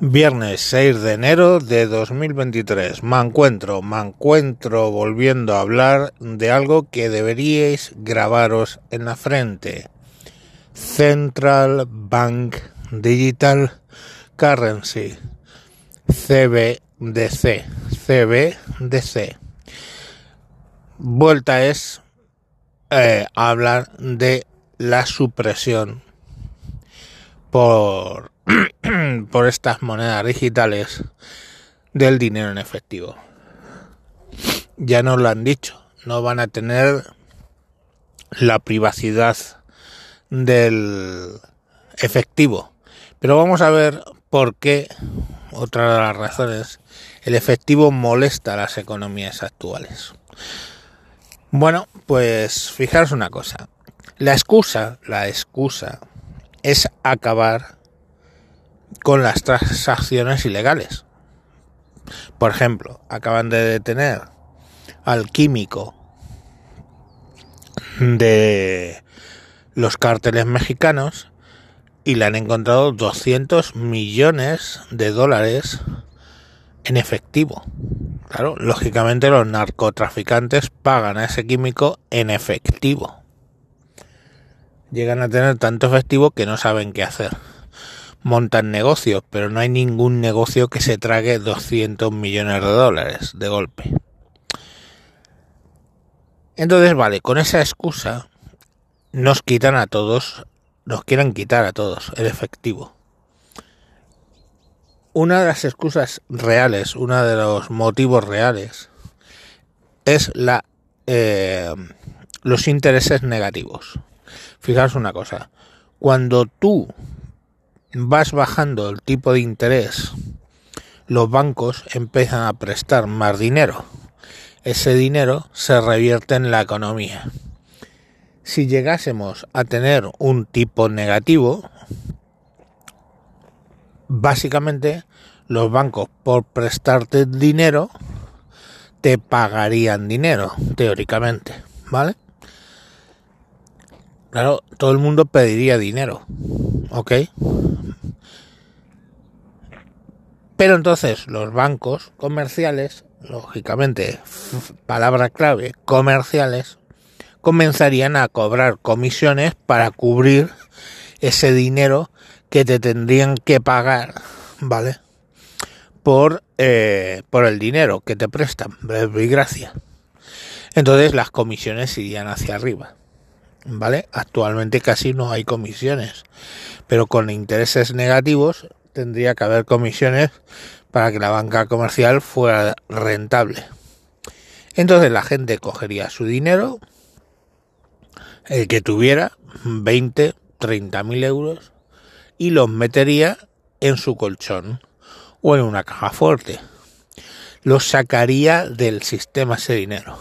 Viernes 6 de enero de 2023. Me encuentro, me encuentro volviendo a hablar de algo que deberíais grabaros en la frente. Central Bank Digital Currency. CBDC. CBDC. Vuelta es eh, hablar de la supresión por por estas monedas digitales del dinero en efectivo. Ya nos lo han dicho, no van a tener la privacidad del efectivo. Pero vamos a ver por qué, otra de las razones, el efectivo molesta a las economías actuales. Bueno, pues fijaros una cosa. La excusa, la excusa es acabar con las transacciones ilegales. Por ejemplo, acaban de detener al químico de los cárteles mexicanos y le han encontrado 200 millones de dólares en efectivo. Claro, lógicamente los narcotraficantes pagan a ese químico en efectivo. Llegan a tener tanto efectivo que no saben qué hacer montan negocios, pero no hay ningún negocio que se trague 200 millones de dólares de golpe. Entonces, vale, con esa excusa nos quitan a todos, nos quieren quitar a todos el efectivo. Una de las excusas reales, uno de los motivos reales, es la eh, los intereses negativos. Fijaos una cosa, cuando tú vas bajando el tipo de interés, los bancos empiezan a prestar más dinero. Ese dinero se revierte en la economía. Si llegásemos a tener un tipo negativo, básicamente los bancos por prestarte dinero te pagarían dinero, teóricamente, ¿vale? Claro, todo el mundo pediría dinero, ¿ok? Pero entonces los bancos comerciales, lógicamente, palabra clave, comerciales, comenzarían a cobrar comisiones para cubrir ese dinero que te tendrían que pagar, ¿vale? Por, eh, por el dinero que te prestan, y gracia. Entonces las comisiones irían hacia arriba, ¿vale? Actualmente casi no hay comisiones, pero con intereses negativos tendría que haber comisiones para que la banca comercial fuera rentable. Entonces la gente cogería su dinero, el que tuviera 20, 30 mil euros, y los metería en su colchón o en una caja fuerte. Los sacaría del sistema ese dinero.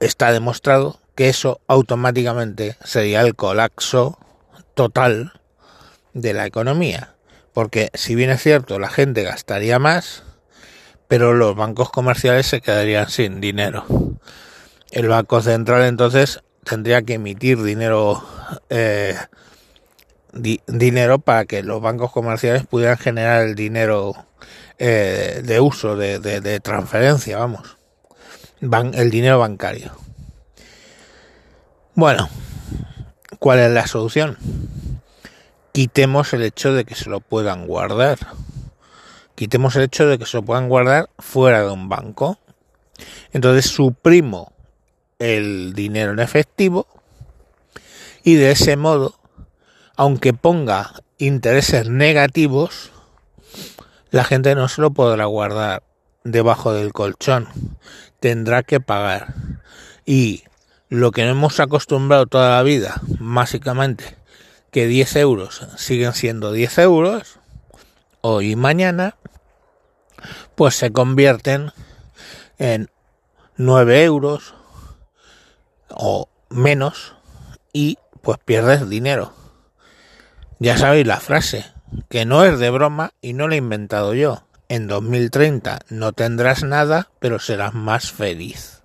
está demostrado que eso automáticamente sería el colapso total de la economía. Porque si bien es cierto, la gente gastaría más, pero los bancos comerciales se quedarían sin dinero. El Banco Central entonces tendría que emitir dinero eh, dinero para que los bancos comerciales pudieran generar el dinero eh, de uso, de, de, transferencia, vamos. el dinero bancario. Bueno, ¿cuál es la solución? quitemos el hecho de que se lo puedan guardar. Quitemos el hecho de que se lo puedan guardar fuera de un banco. Entonces suprimo el dinero en efectivo y de ese modo, aunque ponga intereses negativos, la gente no se lo podrá guardar debajo del colchón. Tendrá que pagar. Y lo que hemos acostumbrado toda la vida, básicamente, que 10 euros siguen siendo 10 euros, hoy y mañana, pues se convierten en 9 euros o menos y pues pierdes dinero. Ya sabéis la frase, que no es de broma y no la he inventado yo. En 2030 no tendrás nada, pero serás más feliz.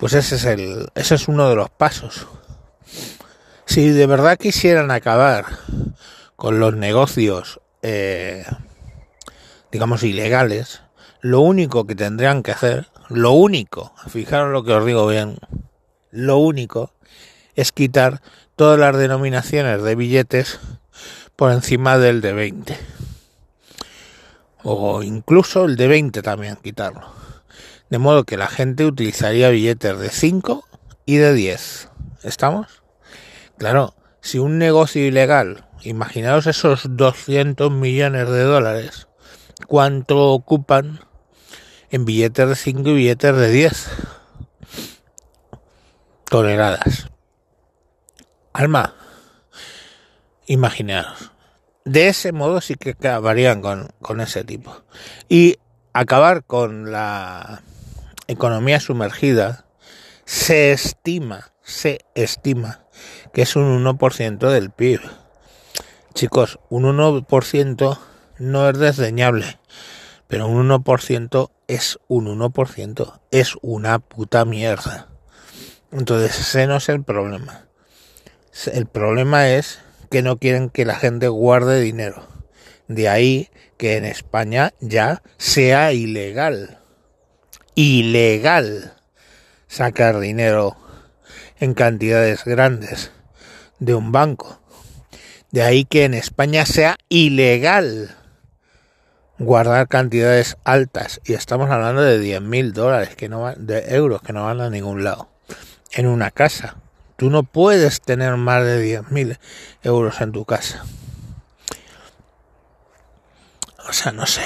Pues ese es el, ese es uno de los pasos. Si de verdad quisieran acabar con los negocios eh, digamos, ilegales, lo único que tendrían que hacer, lo único, fijaros lo que os digo bien, lo único es quitar todas las denominaciones de billetes por encima del de 20. O incluso el de 20 también quitarlo. De modo que la gente utilizaría billetes de 5 y de 10. ¿Estamos? Claro, si un negocio ilegal, imaginaos esos 200 millones de dólares, ¿cuánto ocupan en billetes de 5 y billetes de 10? Toneladas. Alma, imaginaos. De ese modo sí que acabarían con, con ese tipo. Y acabar con la economía sumergida se estima, se estima que es un 1% del PIB. Chicos, un 1% no es desdeñable, pero un 1% es un 1%, es una puta mierda. Entonces ese no es el problema. El problema es que no quieren que la gente guarde dinero. De ahí que en España ya sea ilegal. Ilegal sacar dinero en cantidades grandes de un banco. De ahí que en España sea ilegal guardar cantidades altas. Y estamos hablando de 10.000 mil dólares, que no de euros que no van a ningún lado. En una casa. Tú no puedes tener más de 10.000 euros en tu casa. O sea, no sé.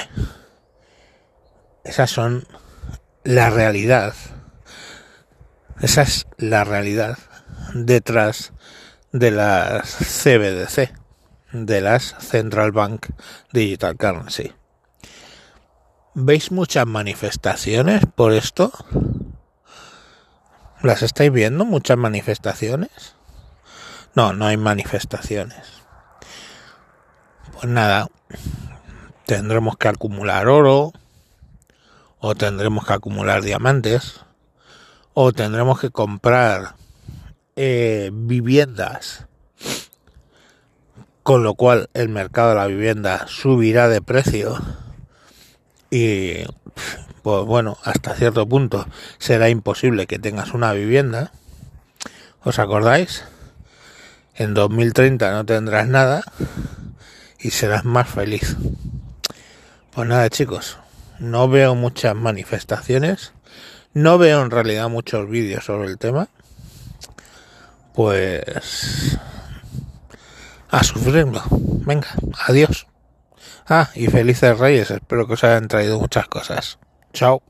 Esas son la realidad. Esa es la realidad detrás de las CBDC, de las Central Bank Digital Currency. ¿Veis muchas manifestaciones por esto? ¿Las estáis viendo? ¿Muchas manifestaciones? No, no hay manifestaciones. Pues nada, tendremos que acumular oro, o tendremos que acumular diamantes, o tendremos que comprar eh, viviendas, con lo cual el mercado de la vivienda subirá de precio y pues bueno, hasta cierto punto será imposible que tengas una vivienda. ¿Os acordáis? En 2030 no tendrás nada y serás más feliz. Pues nada chicos, no veo muchas manifestaciones, no veo en realidad muchos vídeos sobre el tema. Pues a sufrirlo. Venga, adiós. Ah, y felices reyes, espero que os hayan traído muchas cosas. Chao.